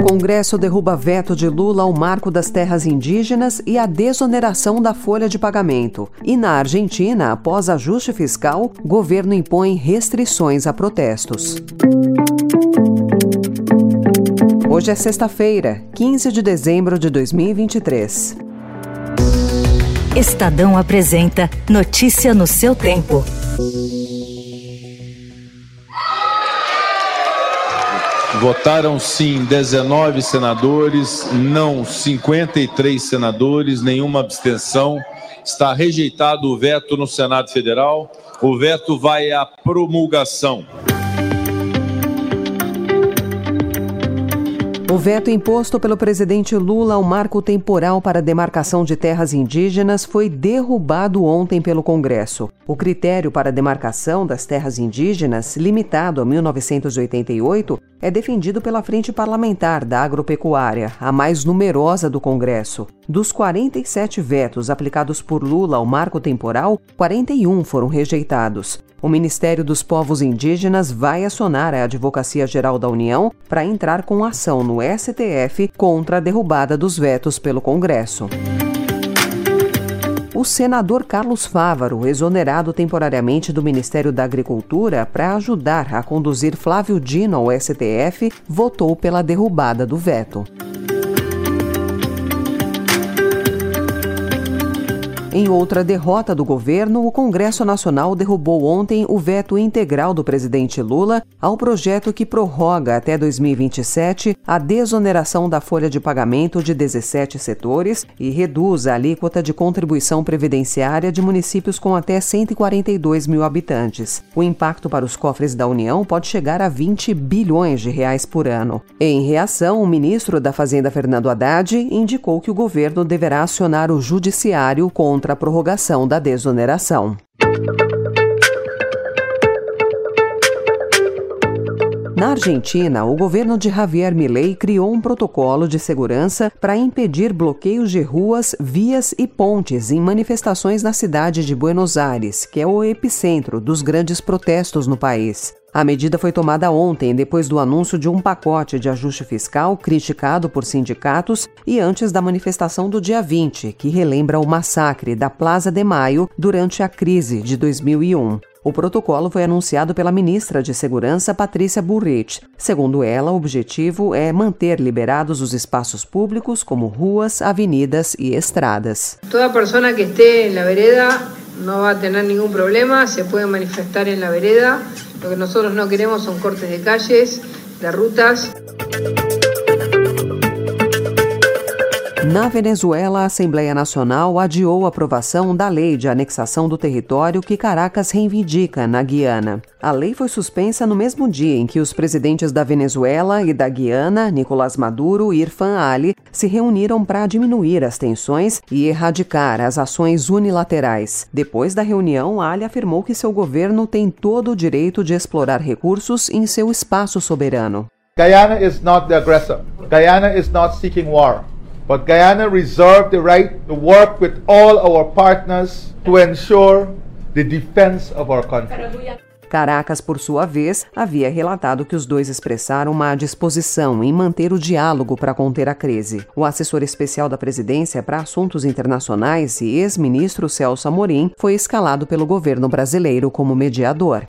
Congresso derruba veto de Lula ao marco das terras indígenas e a desoneração da folha de pagamento. E na Argentina, após ajuste fiscal, governo impõe restrições a protestos. Hoje é sexta-feira, 15 de dezembro de 2023. Estadão apresenta Notícia no seu tempo. Votaram sim 19 senadores, não 53 senadores, nenhuma abstenção. Está rejeitado o veto no Senado Federal. O veto vai à promulgação. O veto imposto pelo presidente Lula ao marco temporal para a demarcação de terras indígenas foi derrubado ontem pelo Congresso. O critério para a demarcação das terras indígenas, limitado a 1988, é defendido pela Frente Parlamentar da Agropecuária, a mais numerosa do Congresso. Dos 47 vetos aplicados por Lula ao marco temporal, 41 foram rejeitados. O Ministério dos Povos Indígenas vai acionar a Advocacia Geral da União para entrar com ação no STF contra a derrubada dos vetos pelo Congresso. O senador Carlos Fávaro, exonerado temporariamente do Ministério da Agricultura para ajudar a conduzir Flávio Dino ao STF, votou pela derrubada do veto. Em outra derrota do governo, o Congresso Nacional derrubou ontem o veto integral do presidente Lula ao projeto que prorroga até 2027 a desoneração da folha de pagamento de 17 setores e reduz a alíquota de contribuição previdenciária de municípios com até 142 mil habitantes. O impacto para os cofres da União pode chegar a 20 bilhões de reais por ano. Em reação, o ministro da Fazenda, Fernando Haddad, indicou que o governo deverá acionar o judiciário contra contra a prorrogação da desoneração. Na Argentina, o governo de Javier Milei criou um protocolo de segurança para impedir bloqueios de ruas, vias e pontes em manifestações na cidade de Buenos Aires, que é o epicentro dos grandes protestos no país. A medida foi tomada ontem, depois do anúncio de um pacote de ajuste fiscal criticado por sindicatos e antes da manifestação do dia 20, que relembra o massacre da Plaza de Maio durante a crise de 2001. O protocolo foi anunciado pela ministra de Segurança, Patrícia Burrich. Segundo ela, o objetivo é manter liberados os espaços públicos, como ruas, avenidas e estradas. Toda pessoa que esteja na vereda não vai ter nenhum problema, se pode manifestar na vereda Lo que nosotros no queremos son cortes de calles, de rutas. Na Venezuela, a Assembleia Nacional adiou a aprovação da lei de anexação do território que Caracas reivindica na Guiana. A lei foi suspensa no mesmo dia em que os presidentes da Venezuela e da Guiana, Nicolás Maduro e Irfan Ali, se reuniram para diminuir as tensões e erradicar as ações unilaterais. Depois da reunião, Ali afirmou que seu governo tem todo o direito de explorar recursos em seu espaço soberano. Guyana is not the aggressor. Guyana is not seeking war. But Guyana reserved the right to work with all our partners to ensure the defense of our country. Caracas, por sua vez, havia relatado que os dois expressaram uma disposição em manter o diálogo para conter a crise. O assessor especial da presidência para assuntos internacionais e ex-ministro Celso Amorim foi escalado pelo governo brasileiro como mediador.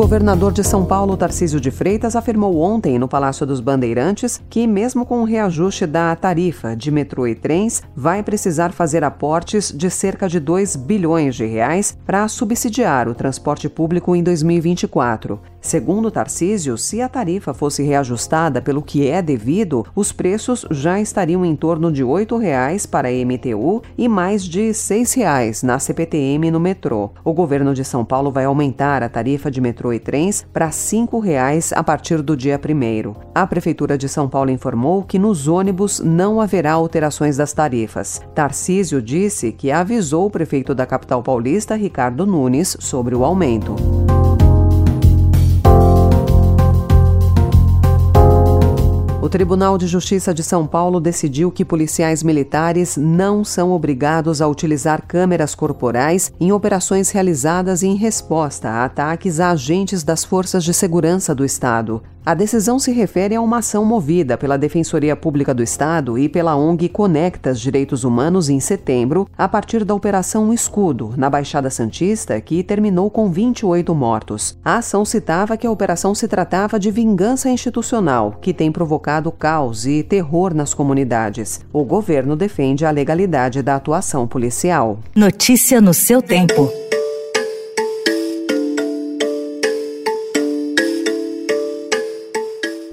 Governador de São Paulo, Tarcísio de Freitas, afirmou ontem no Palácio dos Bandeirantes que, mesmo com o reajuste da tarifa de metrô e trens, vai precisar fazer aportes de cerca de 2 bilhões de reais para subsidiar o transporte público em 2024. Segundo Tarcísio, se a tarifa fosse reajustada pelo que é devido, os preços já estariam em torno de R$ 8,00 para a MTU e mais de R$ 6,00 na CPTM no metrô. O governo de São Paulo vai aumentar a tarifa de metrô metrô e trens para R$ 5,00 a partir do dia 1 A Prefeitura de São Paulo informou que nos ônibus não haverá alterações das tarifas. Tarcísio disse que avisou o prefeito da capital paulista, Ricardo Nunes, sobre o aumento. Tribunal de Justiça de São Paulo decidiu que policiais militares não são obrigados a utilizar câmeras corporais em operações realizadas em resposta a ataques a agentes das forças de segurança do Estado. A decisão se refere a uma ação movida pela Defensoria Pública do Estado e pela ONG Conectas Direitos Humanos em setembro, a partir da Operação Escudo, na Baixada Santista, que terminou com 28 mortos. A ação citava que a operação se tratava de vingança institucional, que tem provocado caos e terror nas comunidades. O governo defende a legalidade da atuação policial. Notícia no seu tempo.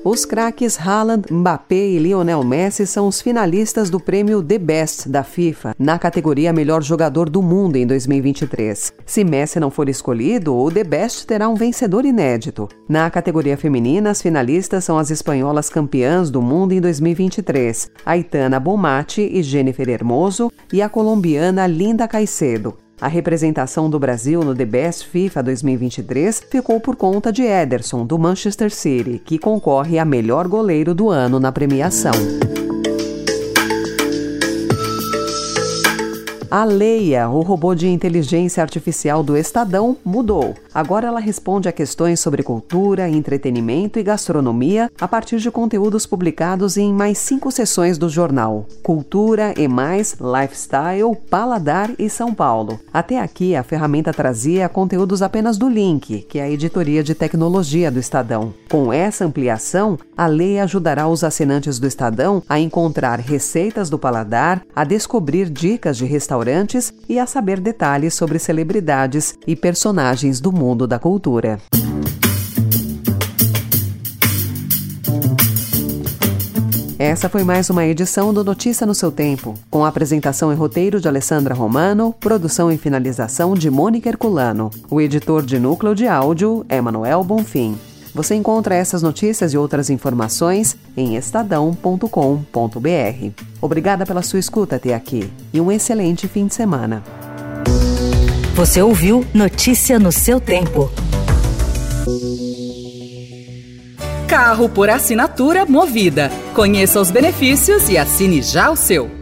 Os craques Haaland, Mbappé e Lionel Messi são os finalistas do prêmio The Best da FIFA, na categoria Melhor Jogador do Mundo em 2023. Se Messi não for escolhido, o The Best terá um vencedor inédito. Na categoria feminina, as finalistas são as espanholas campeãs do mundo em 2023, Aitana Bomati e Jennifer Hermoso, e a colombiana Linda Caicedo. A representação do Brasil no The Best FIFA 2023 ficou por conta de Ederson, do Manchester City, que concorre a melhor goleiro do ano na premiação. A Leia, o robô de inteligência artificial do Estadão, mudou. Agora ela responde a questões sobre cultura, entretenimento e gastronomia a partir de conteúdos publicados em mais cinco sessões do jornal: Cultura e Mais, Lifestyle, Paladar e São Paulo. Até aqui, a ferramenta trazia conteúdos apenas do Link, que é a editoria de tecnologia do Estadão. Com essa ampliação, a Leia ajudará os assinantes do Estadão a encontrar receitas do paladar, a descobrir dicas de restauração restaurantes e a saber detalhes sobre celebridades e personagens do mundo da cultura. Essa foi mais uma edição do Notícia no seu tempo, com apresentação e roteiro de Alessandra Romano, produção e finalização de Mônica Herculano. O editor de núcleo de áudio é Manuel Bonfim. Você encontra essas notícias e outras informações em estadão.com.br. Obrigada pela sua escuta até aqui e um excelente fim de semana. Você ouviu Notícia no seu tempo. Carro por assinatura movida. Conheça os benefícios e assine já o seu.